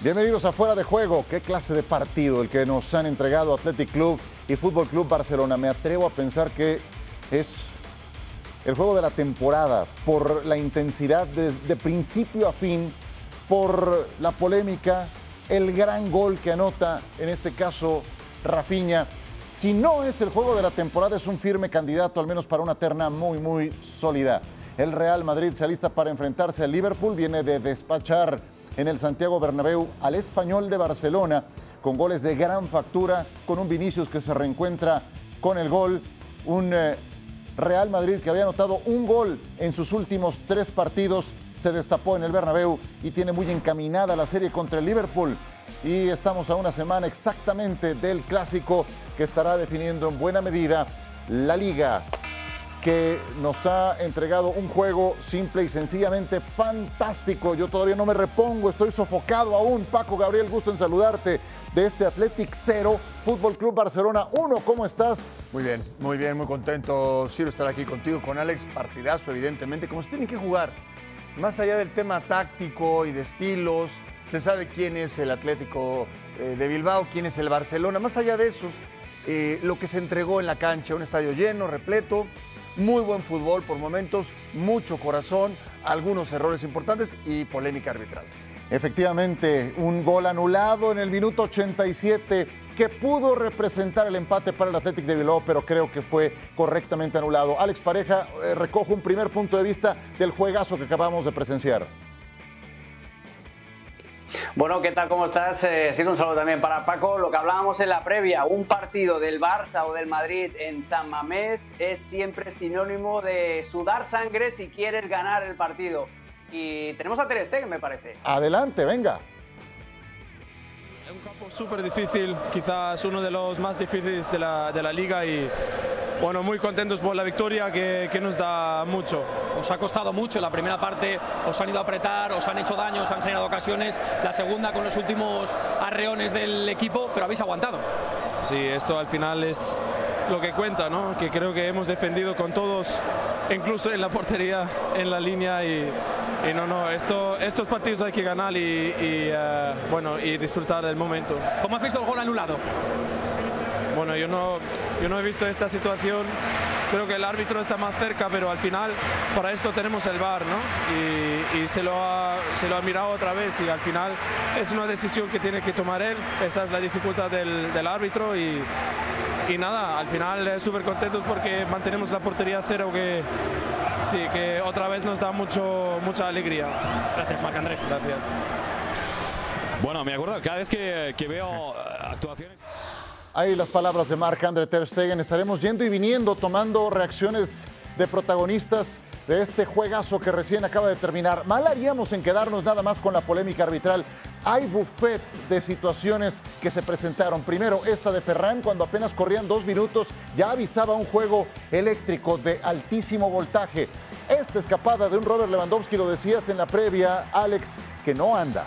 Bienvenidos a Fuera de Juego. Qué clase de partido el que nos han entregado Athletic Club y Fútbol Club Barcelona. Me atrevo a pensar que es el juego de la temporada por la intensidad de, principio a fin, por la polémica, el gran gol que anota, en este caso, Rafinha. Si no es el juego de la temporada, es un firme candidato, al menos para una terna muy, muy sólida. El Real Madrid se alista para enfrentarse al Liverpool, viene de despachar en el Santiago Bernabéu al español de Barcelona con goles de gran factura, con un Vinicius que se reencuentra con el gol, un eh, Real Madrid que había anotado un gol en sus últimos tres partidos, se destapó en el Bernabéu y tiene muy encaminada la serie contra el Liverpool. Y estamos a una semana exactamente del clásico que estará definiendo en buena medida la liga que nos ha entregado un juego simple y sencillamente fantástico. Yo todavía no me repongo, estoy sofocado aún. Paco Gabriel, gusto en saludarte de este Athletic 0, Fútbol Club Barcelona 1. ¿Cómo estás? Muy bien, muy bien, muy contento, Ciro, estar aquí contigo, con Alex. Partidazo, evidentemente, como se tienen que jugar. Más allá del tema táctico y de estilos, se sabe quién es el Atlético eh, de Bilbao, quién es el Barcelona. Más allá de esos, eh, lo que se entregó en la cancha, un estadio lleno, repleto, muy buen fútbol por momentos, mucho corazón, algunos errores importantes y polémica arbitral. Efectivamente, un gol anulado en el minuto 87 que pudo representar el empate para el Athletic de Bilbao, pero creo que fue correctamente anulado. Alex Pareja eh, recoge un primer punto de vista del juegazo que acabamos de presenciar. Bueno, ¿qué tal? ¿Cómo estás? Eh, sí, un saludo también para Paco. Lo que hablábamos en la previa, un partido del Barça o del Madrid en San Mamés es siempre sinónimo de sudar sangre si quieres ganar el partido. Y tenemos a Ter Stegen, me parece. Adelante, venga. Un campo súper difícil, quizás uno de los más difíciles de la, de la liga y bueno, muy contentos por la victoria que, que, nos da mucho. Os ha costado mucho, la primera parte os han ido a apretar, os han hecho daño, os han generado ocasiones, la segunda con los últimos arreones del equipo, pero habéis aguantado. Sí, esto al final es lo que cuenta, ¿no? que creo que hemos defendido con todos, incluso en la portería, en la línea y, y no, no, esto, estos partidos hay que ganar y, y uh, bueno, y disfrutar del momento. ¿Cómo has visto el gol anulado? Bueno, yo no, yo no he visto esta situación. Creo que el árbitro está más cerca, pero al final para esto tenemos el VAR, ¿no? Y, y se, lo ha, se lo ha mirado otra vez y al final es una decisión que tiene que tomar él. Esta es la dificultad del, del árbitro y, y nada, al final eh, súper contentos porque mantenemos la portería cero que, sí, que otra vez nos da mucho, mucha alegría. Gracias, Marc Andrés. Gracias. Bueno, me acuerdo cada vez que, que veo actuaciones. Ahí las palabras de Marc André Ter Stegen. Estaremos yendo y viniendo, tomando reacciones de protagonistas de este juegazo que recién acaba de terminar. Mal haríamos en quedarnos nada más con la polémica arbitral. Hay buffet de situaciones que se presentaron. Primero, esta de Ferran, cuando apenas corrían dos minutos, ya avisaba un juego eléctrico de altísimo voltaje. Esta escapada de un Robert Lewandowski, lo decías en la previa, Alex, que no anda.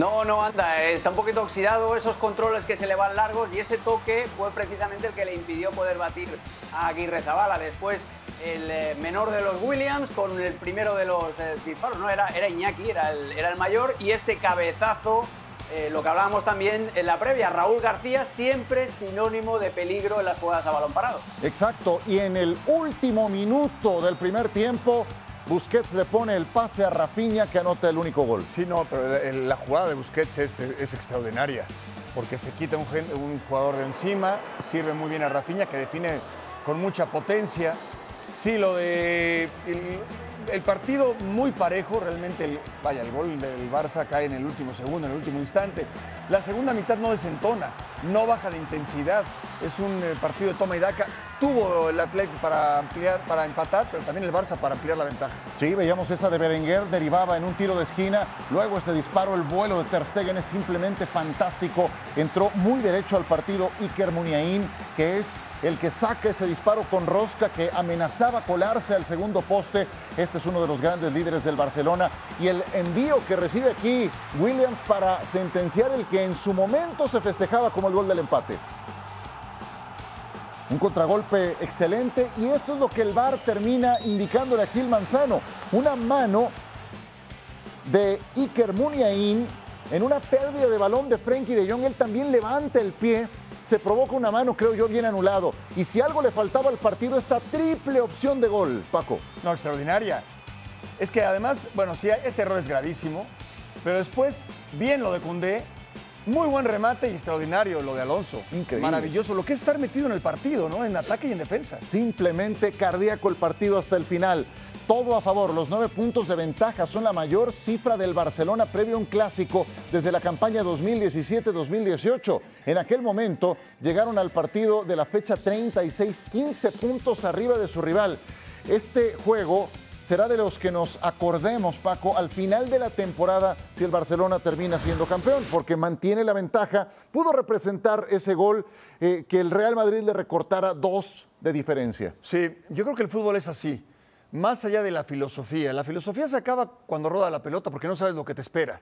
No, no anda, está un poquito oxidado esos controles que se le van largos y ese toque fue precisamente el que le impidió poder batir a Aguirre Zabala. Después el eh, menor de los Williams con el primero de los eh, disparos, no, era, era Iñaki, era el, era el mayor y este cabezazo, eh, lo que hablábamos también en la previa, Raúl García siempre sinónimo de peligro en las jugadas a balón parado. Exacto, y en el último minuto del primer tiempo Busquets le pone el pase a Rafinha que anota el único gol. Sí, no, pero la, jugada de Busquets es, extraordinaria, porque se quita un, jugador de encima, sirve muy bien a Rafinha, que define con mucha potencia. Sí, lo de el, partido muy parejo, realmente, vaya, el gol del Barça cae en el último segundo, en el último instante. La segunda mitad no desentona, no baja de intensidad, es un eh, partido de toma y daca. Tuvo el Atlético para ampliar, para empatar, pero también el Barça para ampliar la ventaja. Sí, veíamos esa de Berenguer, derivaba en un tiro de esquina, luego ese disparo, el vuelo de Ter Stegen es simplemente fantástico. Entró muy derecho al partido Iker Muniain, que es el que saca ese disparo con rosca que amenazaba colarse al segundo poste. Este es uno de los grandes líderes del Barcelona. Y el envío que recibe aquí Williams para sentenciar el que en su momento se festejaba como el gol del empate. Un contragolpe excelente y esto es lo que el VAR termina indicándole a Gil Manzano. Una mano de Iker Muniain en una pérdida de balón de Frenkie de Jong. Él también levanta el pie, se provoca una mano, creo yo, bien anulado. Y si algo le faltaba al partido, esta triple opción de gol, Paco. No, extraordinaria. Es que además, bueno, sí, este error es gravísimo, pero después, bien lo de Cundé, muy buen remate y extraordinario lo de Alonso. Increíble. Maravilloso. Lo que es estar metido en el partido, ¿no? En ataque y en defensa. Simplemente cardíaco el partido hasta el final. Todo a favor, los nueve puntos de ventaja son la mayor cifra del Barcelona previo a un clásico desde la campaña 2017-2018. En aquel momento llegaron al partido de la fecha 36, 15 puntos arriba de su rival. Este juego será de los que nos acordemos, Paco, al final de la temporada si el Barcelona termina siendo campeón, porque mantiene la ventaja, pudo representar ese gol eh, que el Real Madrid le recortara dos de diferencia. Sí, yo creo que el fútbol es así. Más allá de la filosofía. La filosofía se acaba cuando roda la pelota porque no sabes lo que te espera.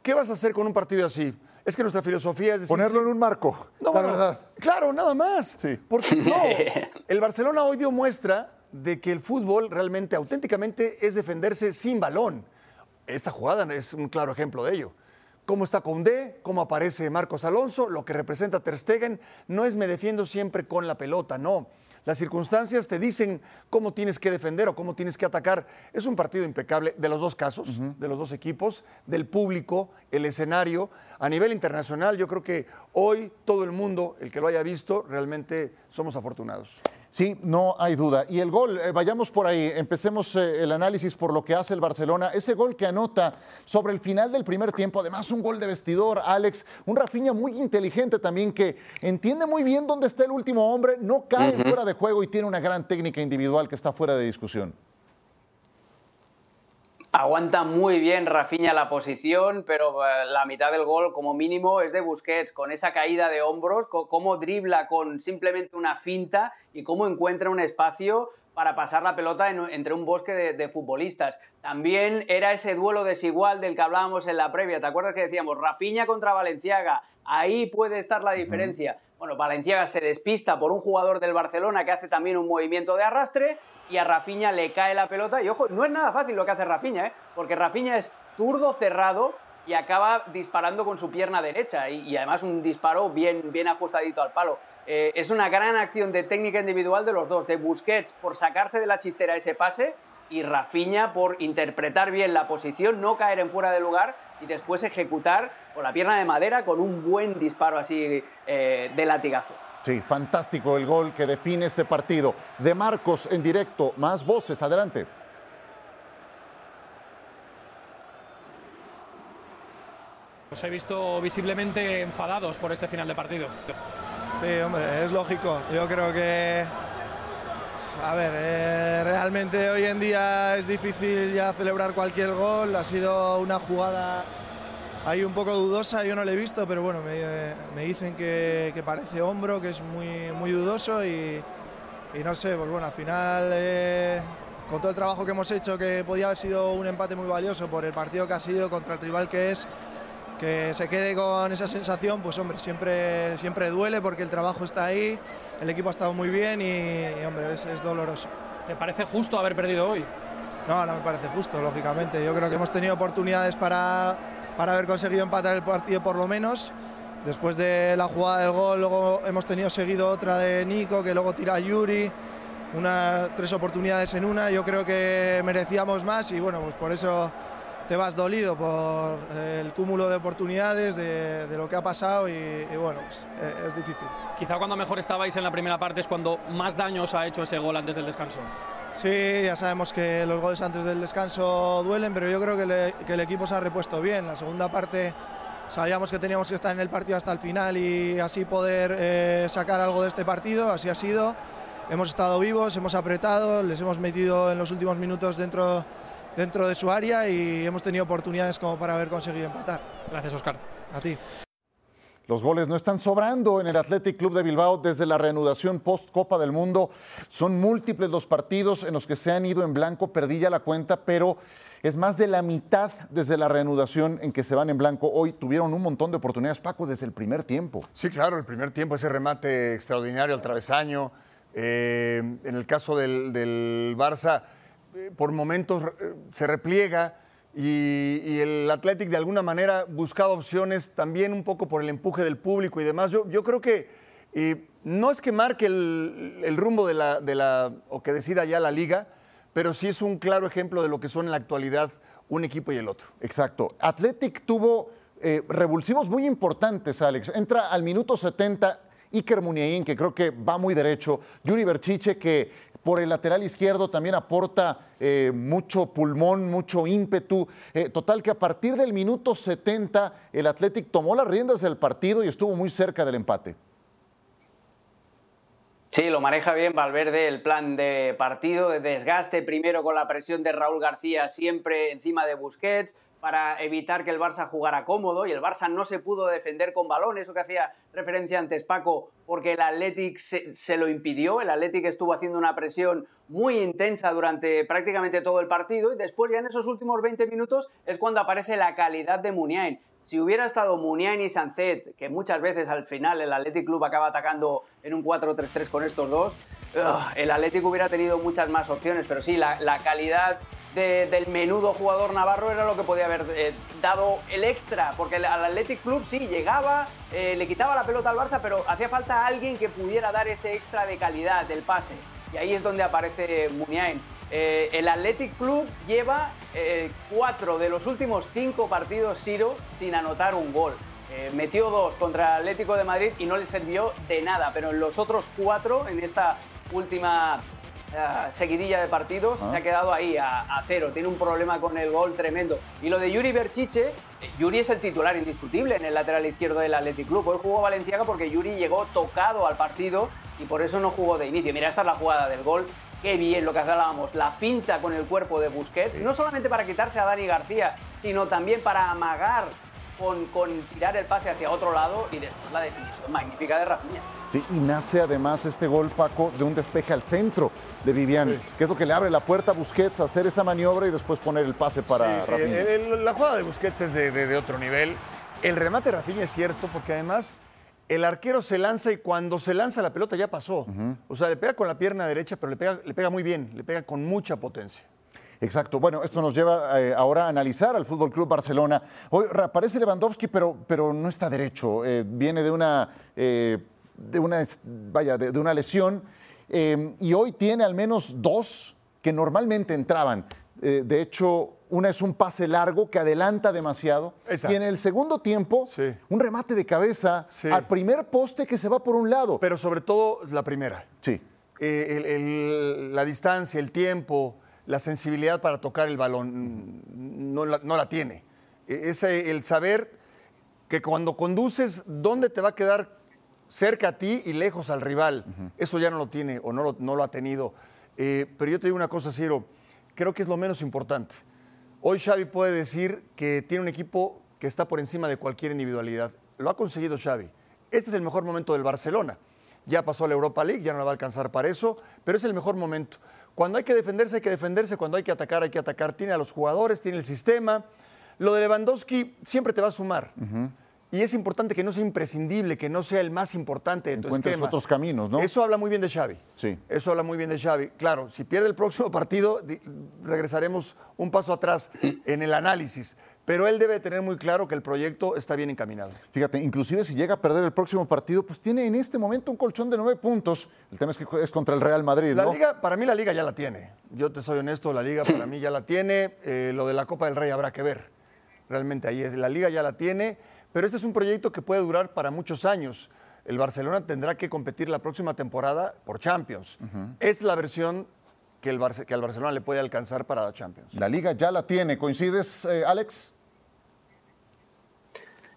¿Qué vas a hacer con un partido así? Es que nuestra filosofía es decir, Ponerlo sí, en un marco. No, la bueno, verdad. Claro, nada más. Sí. Porque no. El Barcelona hoy dio muestra de que el fútbol realmente, auténticamente, es defenderse sin balón. Esta jugada es un claro ejemplo de ello. Cómo está Condé, cómo aparece Marcos Alonso, lo que representa Ter Stegen, no es me defiendo siempre con la pelota, no. Las circunstancias te dicen cómo tienes que defender o cómo tienes que atacar. Es un partido impecable de los dos casos, de los dos equipos, del público, el escenario. A nivel internacional, yo creo que hoy todo el mundo, el que lo haya visto, realmente somos afortunados. Sí, no hay duda. Y el gol, eh, vayamos por ahí, empecemos eh, el análisis por lo que hace el Barcelona. Ese gol que anota sobre el final del primer tiempo, además un gol de vestidor, Alex, un Rafinha muy inteligente también que entiende muy bien dónde está el último hombre, no cae fuera de juego y tiene una gran técnica individual que está fuera de discusión. Aguanta muy bien Rafinha la posición, pero eh, la mitad del gol como mínimo es de Busquets, con esa caída de hombros, cómo dribla con simplemente una finta y cómo encuentra un espacio para pasar la pelota en- entre un bosque de, de futbolistas. También era ese duelo desigual del que hablábamos en la previa, ¿te acuerdas que decíamos Rafinha contra Valenciaga? Ahí puede estar la diferencia. Bueno, Valenciaga se despista por un jugador del Barcelona que hace también un movimiento de arrastre y a Rafinha le cae la pelota. Y ojo, no es nada fácil lo que hace Rafinha, ¿eh? porque Rafinha es zurdo cerrado y acaba disparando con su pierna derecha y, y además un disparo bien, bien ajustadito al palo. Eh, es una gran acción de técnica individual de los dos, de Busquets por sacarse de la chistera ese pase y Rafinha por interpretar bien la posición, no caer en fuera de lugar y después ejecutar con la pierna de madera con un buen disparo así eh, de latigazo. Sí, fantástico el gol que define este partido. De Marcos en directo, más voces, adelante. Os he visto visiblemente enfadados por este final de partido. Sí, hombre, es lógico. Yo creo que, a ver, eh, realmente hoy en día es difícil ya celebrar cualquier gol. Ha sido una jugada ahí un poco dudosa, yo no la he visto, pero bueno, me, me dicen que, que parece hombro, que es muy, muy dudoso y, y no sé, pues bueno, al final, eh, con todo el trabajo que hemos hecho, que podía haber sido un empate muy valioso por el partido que ha sido contra el rival que es, que se quede con esa sensación, pues hombre, siempre, siempre duele porque el trabajo está ahí, el equipo ha estado muy bien y, y, hombre, es, es doloroso. ¿Te parece justo haber perdido hoy? No, no me parece justo, lógicamente. Yo creo que hemos tenido oportunidades para, para haber conseguido empatar el partido por lo menos. Después de la jugada del gol, luego hemos tenido seguido otra de Nico, que luego tira a Yuri. Una, tres oportunidades en una, yo creo que merecíamos más y bueno, pues por eso te vas dolido por el cúmulo de oportunidades, de, de lo que ha pasado y, y bueno, pues, eh, es difícil. Quizá cuando mejor estabais en la primera parte es cuando más daño os ha hecho ese gol antes del descanso. Sí, ya sabemos que los goles antes del descanso duelen, pero yo creo que, le- que el equipo se ha repuesto bien. La segunda parte sabíamos que teníamos que estar en el partido hasta el final y así poder eh, sacar algo de este partido, así ha sido. Hemos estado vivos, hemos apretado, les hemos metido en los últimos minutos dentro, dentro de su área y hemos tenido oportunidades como para haber conseguido empatar. Gracias, Oscar. A ti. Los goles no están sobrando en el Athletic Club de Bilbao desde la reanudación post Copa del Mundo. Son múltiples los partidos en los que se han ido en blanco, perdí ya la cuenta, pero es más de la mitad desde la reanudación en que se van en blanco. Hoy tuvieron un montón de oportunidades, Paco, desde el primer tiempo. Sí, claro, el primer tiempo, ese remate extraordinario al travesaño. Eh, en el caso del, del Barça, por momentos eh, se repliega, y, el Athletic de alguna manera buscaba opciones también un poco por el empuje del público y demás. Yo, yo creo que eh, no es que marque el, rumbo de la, de la, o que decida ya la liga, pero sí es un claro ejemplo de lo que son en la actualidad un equipo y el otro. Exacto. Athletic tuvo eh, revulsivos muy importantes, Alex. Entra al minuto 70 Iker Muniain, que creo que va muy derecho. Yuri Berchiche, que por el lateral izquierdo también aporta eh, mucho pulmón, mucho ímpetu. Eh, total que a partir del minuto 70 el Athletic tomó las riendas del partido y estuvo muy cerca del empate. Sí, lo maneja bien Valverde el plan de partido, de desgaste, primero con la presión de Raúl García siempre encima de Busquets, para evitar que el Barça jugara cómodo y el Barça no se pudo defender con balón, eso que hacía referencia antes Paco, porque el Athletic se, se, lo impidió, el Athletic estuvo haciendo una presión muy intensa durante prácticamente todo el partido y después ya en esos últimos 20 minutos es cuando aparece la calidad de Muniain. Si hubiera estado Muniain y Sancet, que muchas veces al final el Athletic Club acaba atacando en un 4-3-3 con estos dos, el Athletic hubiera tenido muchas más opciones, pero sí, la, calidad de, del menudo jugador navarro era lo que podía haber eh, dado el extra, porque al Athletic Club sí llegaba, eh, le quitaba la pelota al Barça, pero hacía falta alguien que pudiera dar ese extra de calidad del pase. Y ahí es donde aparece Muniain. Eh, el Athletic Club lleva eh, cuatro de los últimos cinco partidos Siro sin anotar un gol. Eh, metió dos contra el Atlético de Madrid y no le sirvió de nada, pero en los otros cuatro, en esta última uh, seguidilla de partidos, ah. se ha quedado ahí a, a, cero. Tiene un problema con el gol tremendo. Y lo de Yuri Berchiche, Yuri es el titular indiscutible en el lateral izquierdo del Athletic Club. Hoy jugó Valenciaga porque Yuri llegó tocado al partido y por eso no jugó de inicio. Mira, esta es la jugada del gol qué bien lo que hablábamos, la finta con el cuerpo de Busquets, sí. no solamente para quitarse a Dani García, sino también para amagar con, con, tirar el pase hacia otro lado y después la definición magnífica de Rafinha. Sí, y nace además este gol, Paco, de un despeje al centro de Vivian, sí. que es lo que le abre la puerta a Busquets a hacer esa maniobra y después poner el pase para sí, Rafinha. El, la jugada de Busquets es de, de, de otro nivel. El remate de Rafinha es cierto, porque además el arquero se lanza y cuando se lanza la pelota ya pasó. Uh -huh. O sea, le pega con la pierna derecha, pero le pega, le pega muy bien, le pega con mucha potencia. Exacto. Bueno, esto nos lleva eh, ahora a analizar al Fútbol Club Barcelona. Hoy aparece Lewandowski, pero, pero no está derecho. Eh, viene de una, eh, de una, vaya, de, de una lesión y hoy tiene al menos dos que normalmente entraban. De hecho, una es un pase largo que adelanta demasiado. Exacto. Y en el segundo tiempo, sí. un remate de cabeza sí. al primer poste que se va por un lado. Pero sobre todo la primera. Sí. Eh, el, el, la distancia, el tiempo, la sensibilidad para tocar el balón, no la, no la tiene. Ese, el saber que cuando conduces, ¿dónde te va a quedar cerca a ti y lejos al rival? Uh -huh. Eso ya no lo tiene o no lo, no lo ha tenido. Eh, pero yo te digo una cosa, Ciro, creo que es lo menos importante. Hoy Xavi puede decir que tiene un equipo que está por encima de cualquier individualidad. Lo ha conseguido Xavi. Este es el mejor momento del Barcelona. Ya pasó a la Europa League, ya no la va a alcanzar para eso, pero es el mejor momento. Cuando hay que defenderse, hay que defenderse. Cuando hay que atacar, hay que atacar. Tiene a los jugadores, tiene el sistema. Lo de Lewandowski siempre te va a sumar. Y es importante que no sea imprescindible, que no sea el más importante de tu Encuentres esquema. otros caminos, ¿no? Eso habla muy bien de Xavi. Sí. Eso habla muy bien de Xavi. Claro, si pierde el próximo partido, regresaremos un paso atrás en el análisis. Pero él debe tener muy claro que el proyecto está bien encaminado. Fíjate, inclusive si llega a perder el próximo partido, pues tiene en este momento un colchón de nueve puntos. El tema es que es contra el Real Madrid, la ¿no? Liga, para mí la Liga ya la tiene. Yo te soy honesto, la Liga para mí ya la tiene. Eh, lo de la Copa del Rey habrá que ver. Realmente ahí es. La Liga ya la tiene. Pero este es un proyecto que puede durar para muchos años. El Barcelona tendrá que competir la próxima temporada por Champions. Uh -huh. Es la versión que, el Barce que al Barcelona le puede alcanzar para la Champions. La liga ya la tiene. ¿Coincides, eh, Alex?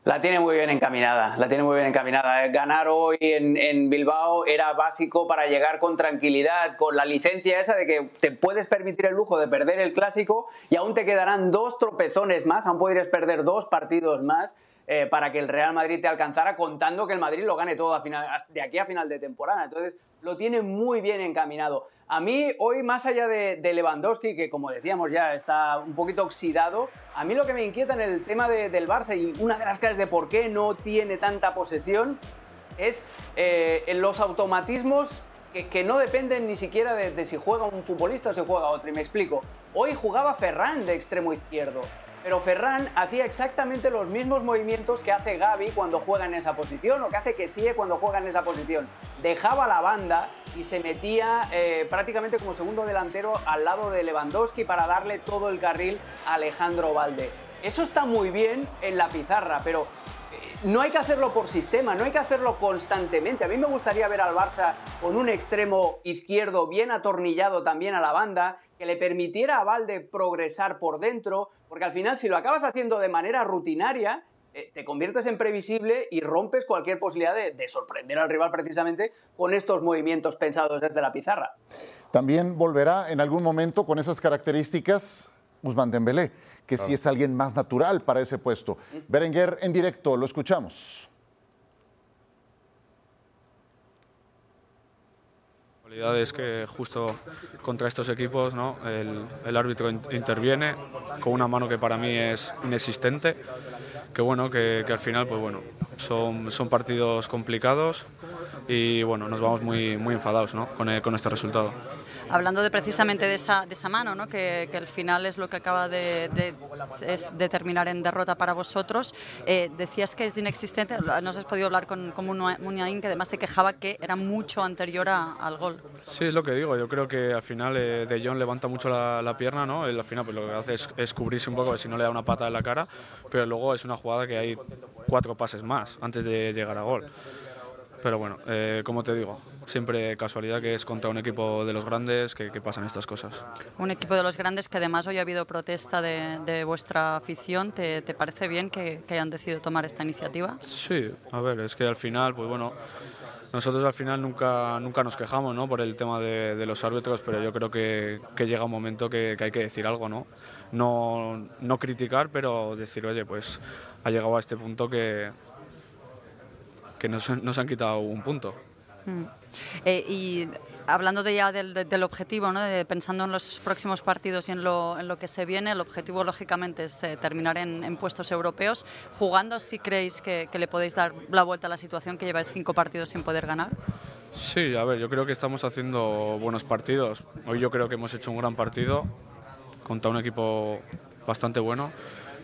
La tiene muy bien encaminada, la tiene muy bien encaminada. Ganar hoy en, en, Bilbao era básico para llegar con tranquilidad, con la licencia esa de que te puedes permitir el lujo de perder el clásico y aún te quedarán dos tropezones más, aún podrías perder dos partidos más eh, para que el Real Madrid te alcanzara, contando que el Madrid lo gane todo a final, de aquí a final de temporada. Entonces, lo tiene muy bien encaminado. A mí, hoy, más allá de, Lewandowski, que como decíamos ya está un poquito oxidado, a mí lo que me inquieta en el tema de, del Barça y una de las claves de por qué no tiene tanta posesión es eh, los automatismos que, no dependen ni siquiera de, de, si juega un futbolista o si juega otro. Y me explico. Hoy jugaba Ferran de extremo izquierdo, pero Ferran hacía exactamente los mismos movimientos que hace Gaby cuando juega en esa posición o que hace Kessie cuando juega en esa posición. Dejaba la banda y se metía eh, prácticamente como segundo delantero al lado de Lewandowski para darle todo el carril a Alejandro Valde. Eso está muy bien en la pizarra, pero no hay que hacerlo por sistema, no hay que hacerlo constantemente. A mí me gustaría ver al Barça con un extremo izquierdo bien atornillado también a la banda, que le permitiera a Valde progresar por dentro, porque al final si lo acabas haciendo de manera rutinaria, eh, te conviertes en previsible y rompes cualquier posibilidad de, de sorprender al rival precisamente con estos movimientos pensados desde la pizarra. También volverá en algún momento con esas características Guzmán Dembélé que sí es alguien más natural para ese puesto. Berenguer en directo, lo escuchamos. La realidad es que justo contra estos equipos ¿no? el, árbitro interviene con una mano que para mí es inexistente, que bueno, que, al final pues bueno, son, son partidos complicados y bueno, nos vamos muy, muy enfadados ¿no? con, con este resultado hablando de precisamente de esa, de esa mano, ¿no? que, que, al final es lo que acaba de, de, terminar en derrota para vosotros. Eh, decías que es inexistente, no has podido hablar con, con que además se quejaba que era mucho anterior al gol. Sí, es lo que digo, yo creo que al final eh, De Jong levanta mucho la, pierna, ¿no? Al final pues, lo que hace es, es cubrirse un poco, si no le da una pata en la cara, pero luego es una jugada que hay cuatro pases más antes de llegar a gol. Pero bueno, eh, como te digo, siempre casualidad que es contra un equipo de los grandes que, pasan estas cosas. Un equipo de los grandes que además hoy ha habido protesta de, vuestra afición. ¿Te, parece bien que, hayan decidido tomar esta iniciativa? Sí, a ver, es que al final, pues bueno, nosotros al final nunca, nunca nos quejamos ¿no? por el tema de, los árbitros, pero yo creo que, llega un momento que, hay que decir algo, ¿no? ¿no? No criticar, pero decir, oye, pues ha llegado a este punto que, que nos, han quitado un punto. Mm. Eh, y hablando de ya del, objetivo, ¿no? pensando en los próximos partidos y en lo, en lo, que se viene, el objetivo lógicamente es eh, terminar en, puestos europeos. ¿Jugando si creéis que, le podéis dar la vuelta a la situación que lleváis cinco partidos sin poder ganar? Sí, a ver, yo creo que estamos haciendo buenos partidos. Hoy yo creo que hemos hecho un gran partido contra un equipo bastante bueno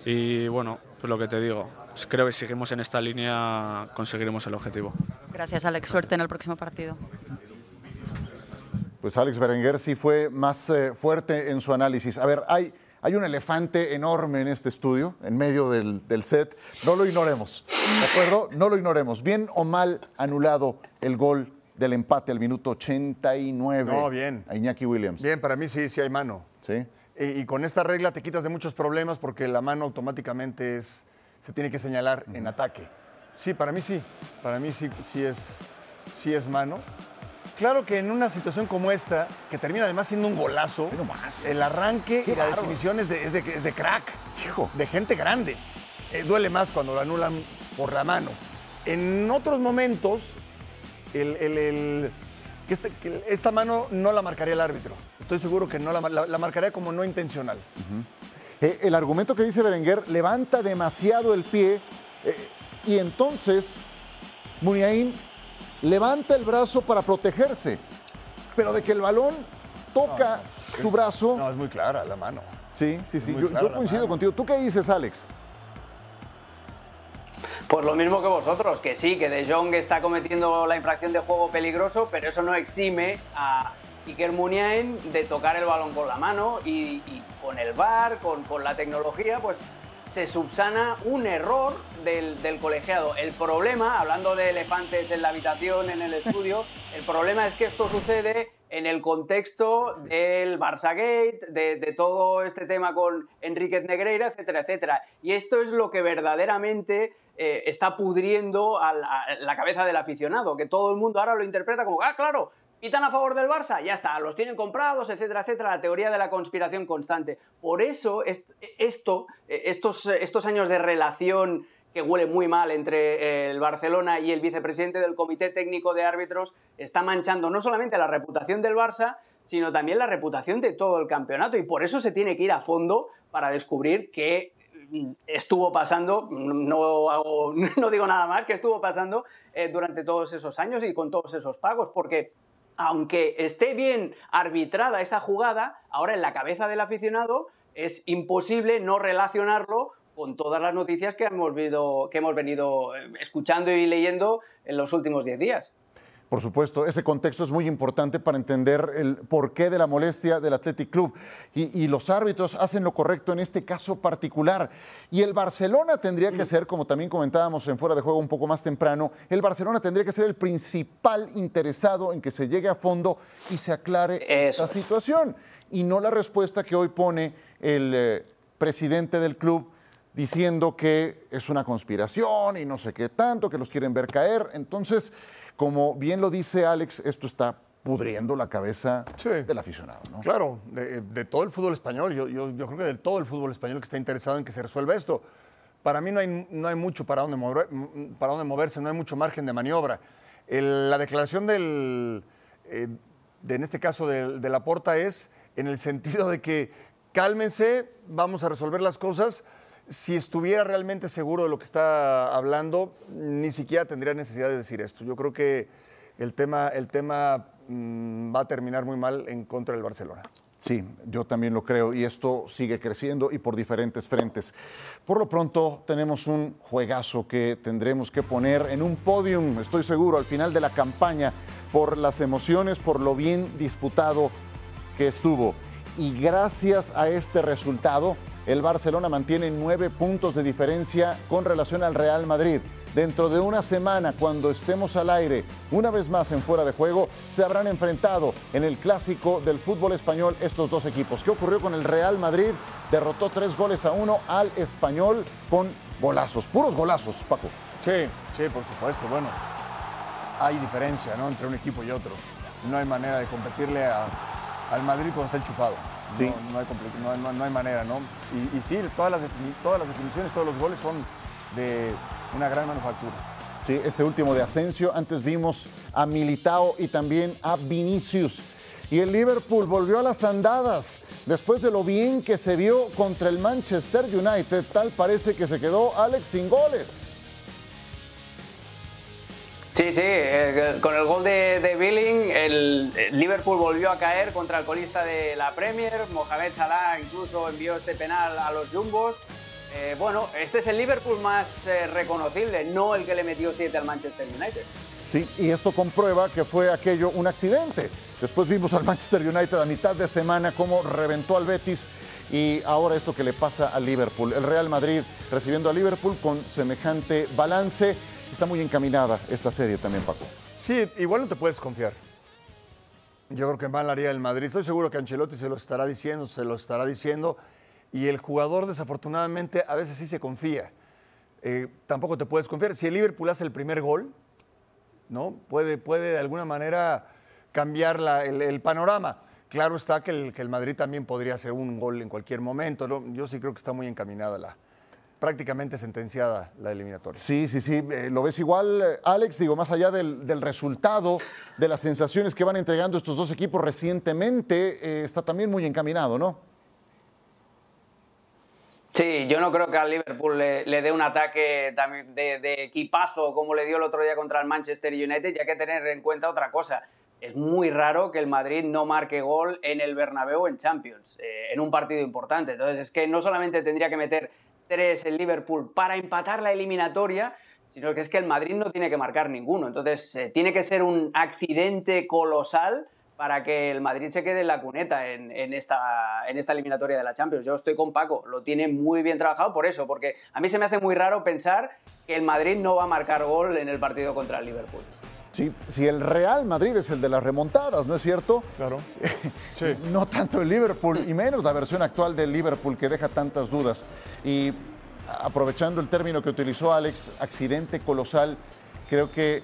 y bueno, pues lo que te digo, creo que si seguimos en esta línea conseguiremos el objetivo. Gracias, Alex. Suerte en el próximo partido. Pues Alex Berenguer sí fue más eh, fuerte en su análisis. A ver, hay, hay un elefante enorme en este estudio, en medio del, del, set. No lo ignoremos, ¿de acuerdo? No lo ignoremos. Bien o mal anulado el gol del empate al minuto 89. No, bien. A Iñaki Williams. Bien, para mí sí, sí hay mano. Sí. Y, con esta regla te quitas de muchos problemas porque la mano automáticamente es, se tiene que señalar en ataque. Sí, para mí sí. Para mí sí, sí, es, sí es mano. Claro que en una situación como esta, que termina además siendo un golazo, el arranque y la definición es de, es de, crack, Hijo. de gente grande. Eh, duele más cuando lo anulan por la mano. En otros momentos, el, este, esta mano no la marcaría el árbitro. Estoy seguro que no la, la, marcaría como no intencional. Eh, el argumento que dice Berenguer levanta demasiado el pie eh, y entonces Muniain levanta el brazo para protegerse, pero de que el balón toca su brazo. No, es muy clara la mano. Sí, sí, sí. Yo, coincido contigo. ¿Tú qué dices, Alex? Pues lo mismo que vosotros, que sí, que De Jong está cometiendo la infracción de juego peligroso, pero eso no exime a Iker Muniain de tocar el balón con la mano y, con el VAR, con, con la tecnología, pues se subsana un error del, colegiado. El problema, hablando de elefantes en la habitación, en el estudio, el problema es que esto sucede en el contexto del Barça Gate, de, todo este tema con Enriquez Negreira, etcétera, etcétera. Y esto es lo que verdaderamente eh, está pudriendo a la, cabeza del aficionado, que todo el mundo ahora lo interpreta como, ah, claro, ¿Pitan a favor del Barça? Ya está, los tienen comprados, etcétera, etcétera. La teoría de la conspiración constante. Por eso, esto, estos, estos años de relación que huele muy mal entre el Barcelona y el vicepresidente del Comité Técnico de Árbitros está manchando no solamente la reputación del Barça, sino también la reputación de todo el campeonato. Y por eso se tiene que ir a fondo para descubrir qué estuvo pasando, no, no digo nada más, que estuvo pasando eh, durante todos esos años y con todos esos pagos, porque aunque esté bien arbitrada esa jugada, ahora en la cabeza del aficionado es imposible no relacionarlo con todas las noticias que hemos, que hemos venido eh, escuchando y leyendo en los últimos 10 días. Por supuesto, ese contexto es muy importante para entender el porqué de la molestia del Athletic Club. Y, los árbitros hacen lo correcto en este caso particular. Y el Barcelona tendría que ser, como también comentábamos en fuera de juego un poco más temprano, el Barcelona tendría que ser el principal interesado en que se llegue a fondo y se aclare esta situación. Y no la respuesta que hoy pone el eh, presidente del club diciendo que es una conspiración y no sé qué tanto, que los quieren ver caer. Entonces, como bien lo dice Alex, esto está pudriendo la cabeza del aficionado. ¿no? Claro, de, todo el fútbol español. Yo, creo que de todo el fútbol español que está interesado en que se resuelva esto. Para mí no hay, no hay mucho para dónde, mover, para dónde moverse, no hay mucho margen de maniobra. la declaración del, eh, de, en este caso de, de Laporta es en el sentido de que cálmense, vamos a resolver las cosas si estuviera realmente seguro de lo que está hablando, ni siquiera tendría necesidad de decir esto. Yo creo que el tema, el tema mm, va a terminar muy mal en contra del Barcelona. Sí, yo también lo creo y esto sigue creciendo y por diferentes frentes. Por lo pronto tenemos un juegazo que tendremos que poner en un podium, estoy seguro, al final de la campaña por las emociones, por lo bien disputado que estuvo. Y gracias a este resultado, el Barcelona mantiene nueve puntos de diferencia con relación al Real Madrid. Dentro de una semana, cuando estemos al aire, una vez más en fuera de juego, se habrán enfrentado en el clásico del fútbol español estos dos equipos. ¿Qué ocurrió con el Real Madrid? Derrotó tres goles a uno al español con golazos, puros golazos, Paco. Sí, sí, por supuesto. Bueno, hay diferencia ¿no? entre un equipo y otro. No hay manera de competirle al Madrid cuando está enchufado. No, hay, no, hay, manera, ¿no? Y, sí, todas las, todas las definiciones, todos los goles son de una gran manufactura. Sí, este último de Asensio, antes vimos a Militao y también a Vinicius. Y el Liverpool volvió a las andadas. Después de lo bien que se vio contra el Manchester United, tal parece que se quedó Alex sin goles. Sí, sí, eh, con el gol de, Billing, el, Liverpool volvió a caer contra el colista de la Premier. Mohamed Salah incluso envió este penal a los Jumbos. Eh, bueno, este es el Liverpool más eh, reconocible, no el que le metió 7 al Manchester United. Sí, y esto comprueba que fue aquello un accidente. Después vimos al Manchester United a mitad de semana cómo reventó al Betis y ahora esto que le pasa al Liverpool. El Real Madrid recibiendo a Liverpool con semejante balance está muy encaminada esta serie también, Paco. Sí, igual no te puedes confiar. Yo creo que mal haría el Madrid. Estoy seguro que Ancelotti se lo estará diciendo, se lo estará diciendo. Y el jugador, desafortunadamente, a veces sí se confía. Eh, tampoco te puedes confiar. Si el Liverpool hace el primer gol, ¿no? Puede, puede de alguna manera cambiar el, panorama. Claro está que el, que el, Madrid también podría hacer un gol en cualquier momento. Yo sí creo que está muy encaminada la, prácticamente sentenciada la eliminatoria. Sí, sí, sí. Eh, ¿Lo ves igual, eh, Alex? Digo, más allá del, resultado, de las sensaciones que van entregando estos dos equipos recientemente, eh, está también muy encaminado, ¿no? Sí, yo no creo que al Liverpool le, dé un ataque de, de, equipazo como le dio el otro día contra el Manchester United, ya que tener en cuenta otra cosa. Es muy raro que el Madrid no marque gol en el Bernabéu en Champions, en un partido importante. Entonces es que no solamente tendría que meter tres el Liverpool para empatar la eliminatoria, sino que es que el Madrid no tiene que marcar ninguno. Entonces, eh, tiene que ser un accidente colosal para que el Madrid se quede en la cuneta en, esta, en esta eliminatoria de la Champions. Yo estoy con Paco, lo tiene muy bien trabajado por eso, porque a mí se me hace muy raro pensar que el Madrid no va a marcar gol en el partido contra el Liverpool. Sí, si el Real Madrid es el de las remontadas, ¿no es cierto? Claro. Sí. no tanto el Liverpool, y menos la versión actual del Liverpool que deja tantas dudas. Y aprovechando el término que utilizó Alex, accidente colosal, creo que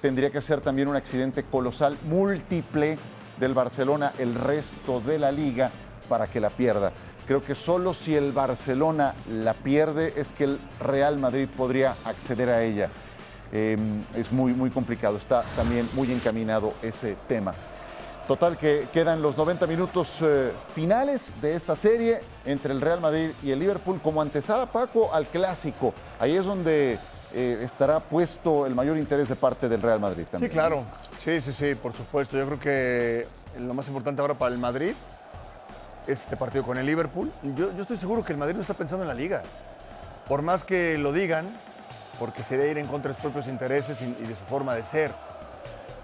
tendría que ser también un accidente colosal múltiple del Barcelona el resto de la liga para que la pierda. Creo que solo si el Barcelona la pierde es que el Real Madrid podría acceder a ella. Em, es muy, muy complicado, está también muy encaminado ese tema. Total que quedan los 90 minutos eh, finales de esta serie entre el Real Madrid y el Liverpool como antesala Paco al clásico. Ahí es donde eh, estará puesto el mayor interés de parte del Real Madrid también. Sí, claro. Sí, sí, sí, por supuesto. Yo creo que lo más importante ahora para el Madrid es este partido con el Liverpool. Yo, yo estoy seguro que el Madrid no está pensando en la liga. Por más que lo digan, porque sería ir en contra de sus propios intereses y, de su forma de ser.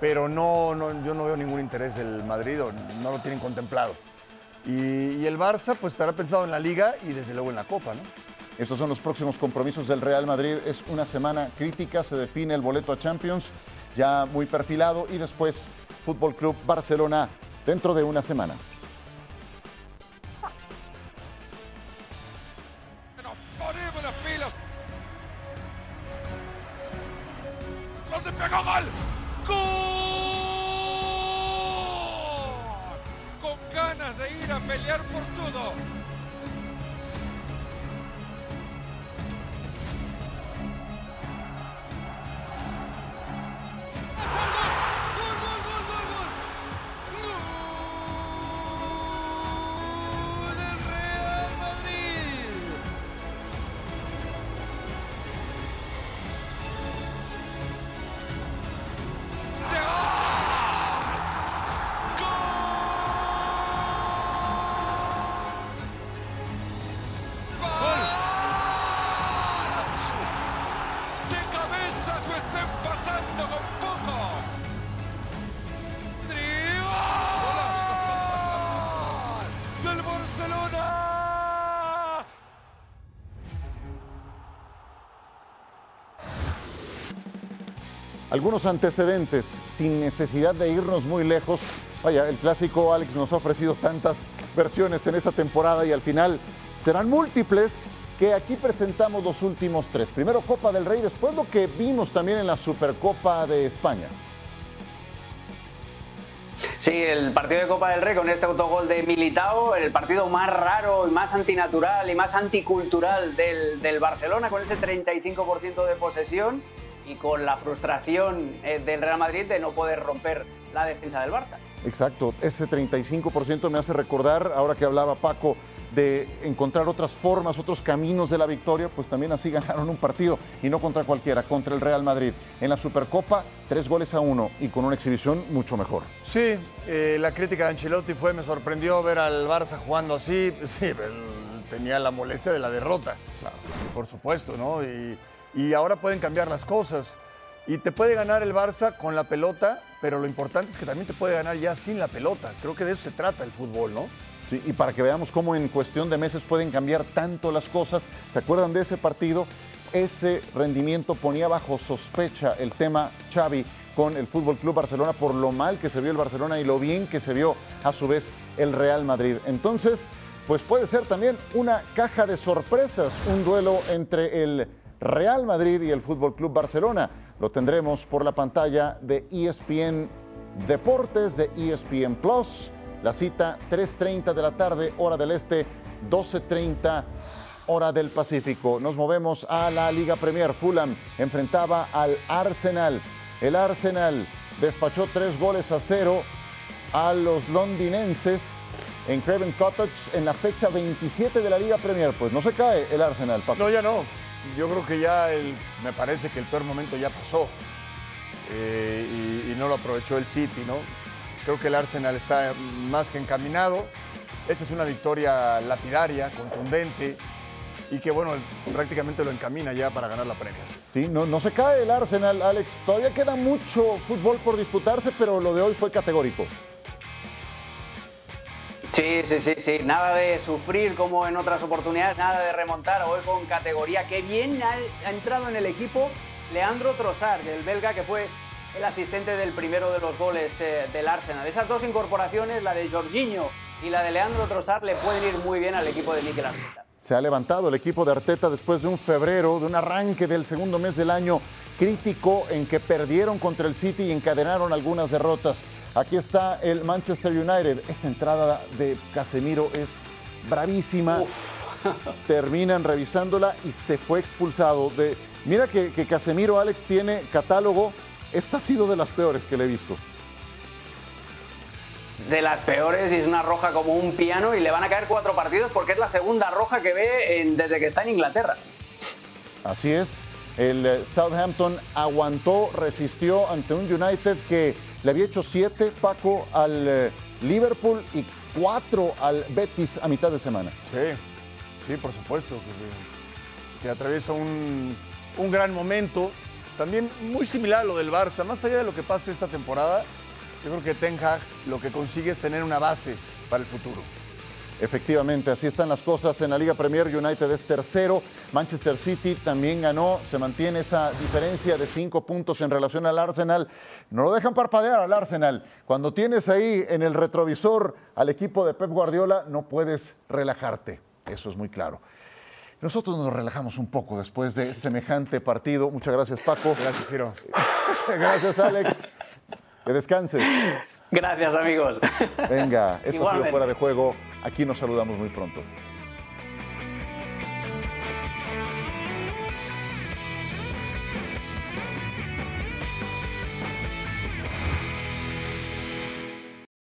Pero no, no, yo no veo ningún interés del Madrid o no lo tienen contemplado. Y, el Barça pues estará pensado en la liga y desde luego en la Copa. Estos son los próximos compromisos del Real Madrid. Es una semana crítica, se define el boleto a Champions, ya muy perfilado, y después Fútbol Club Barcelona dentro de una semana. Algunos antecedentes, sin necesidad de irnos muy lejos. Vaya, el clásico Alex nos ha ofrecido tantas versiones en esta temporada y al final serán múltiples que aquí presentamos los últimos tres. Primero Copa del Rey, después lo que vimos también en la Supercopa de España. Sí, el partido de Copa del Rey con este autogol de Militao, el partido más raro y más antinatural y más anticultural del, del Barcelona, con ese 35% de posesión y con la frustración eh, del Real Madrid de no poder romper la defensa del Barça. Exacto, ese 35% me hace recordar, ahora que hablaba Paco, de encontrar otras formas, otros caminos de la victoria, pues también así ganaron un partido y no contra cualquiera, contra el Real Madrid. En la Supercopa, tres goles a uno y con una exhibición mucho mejor. Sí, eh, la crítica de Ancelotti fue, me sorprendió ver al Barça jugando así. Sí, tenía la molestia de la derrota, por supuesto, ¿no? Y, y ahora pueden cambiar las cosas. Y te puede ganar el Barça con la pelota, pero lo importante es que también te puede ganar ya sin la pelota. Creo que de eso se trata el fútbol, ¿no? Sí, y para que veamos cómo en cuestión de meses pueden cambiar tanto las cosas, ¿se acuerdan de ese partido? Ese rendimiento ponía bajo sospecha el tema Xavi con el Fútbol Club Barcelona por lo mal que se vio el Barcelona y lo bien que se vio a su vez el Real Madrid. Entonces, pues puede ser también una caja de sorpresas, un duelo entre el Real Madrid y el Fútbol Club Barcelona. Lo tendremos por la pantalla de ESPN Deportes, de ESPN Plus. La cita 3.30 de la tarde, hora del este, 12.30 hora del Pacífico. Nos movemos a la Liga Premier. Fulham enfrentaba al Arsenal. El Arsenal despachó tres goles a cero a los londinenses en Craven Cottage en la fecha 27 de la Liga Premier. Pues no se cae el Arsenal, Paco. No, ya no. Yo creo que ya el, me parece que el peor momento ya pasó Eh, y, y no lo aprovechó el City, ¿no? Creo que el Arsenal está más que encaminado. Esta es una victoria lapidaria, contundente y que, bueno, prácticamente lo encamina ya para ganar la Premier. Sí, no, no se cae el Arsenal, Alex. Todavía queda mucho fútbol por disputarse, pero lo de hoy fue categórico. Sí, sí, sí, sí. Nada de sufrir como en otras oportunidades, nada de remontar. Hoy con categoría. Qué bien ha, entrado en el equipo Leandro Trossard, el belga que fue el asistente del primero de los goles eh, del Arsenal. Esas dos incorporaciones, la de Jorginho y la de Leandro Trossard, le pueden ir muy bien al equipo de Mikel Arteta. Se ha levantado el equipo de Arteta después de un febrero, de un arranque del segundo mes del año crítico en que perdieron contra el City y encadenaron algunas derrotas. Aquí está el Manchester United. Esta entrada de Casemiro es bravísima. Terminan revisándola y se fue expulsado. De, mira que, que Casemiro, Alex, tiene catálogo. Esta ha sido de las peores que le he visto. De las peores y es una roja como un piano y le van a caer cuatro partidos porque es la segunda roja que ve en- desde que está en Inglaterra. Así es. El eh, Southampton aguantó, resistió ante un United que le había hecho siete, Paco, al eh, Liverpool y cuatro al Betis a mitad de semana. Sí, sí, por supuesto. Que, que atraviesa un, un gran momento. También muy similar a lo del Barça. Más allá de lo que pase esta temporada, yo creo que Ten Hag lo que consigue es tener una base para el futuro. Efectivamente, así están las cosas en la Liga Premier. United es tercero, Manchester City también ganó, se mantiene esa diferencia de cinco puntos en relación al Arsenal. No lo dejan parpadear al Arsenal. Cuando tienes ahí en el retrovisor al equipo de Pep Guardiola, no puedes relajarte. Eso es muy claro. Nosotros nos relajamos un poco después de semejante partido. Muchas gracias, Paco. Gracias, Ciro. gracias, Alex. Que descanses. Gracias, amigos. Venga, esto ha sido fuera de juego. Aquí nos saludamos muy pronto.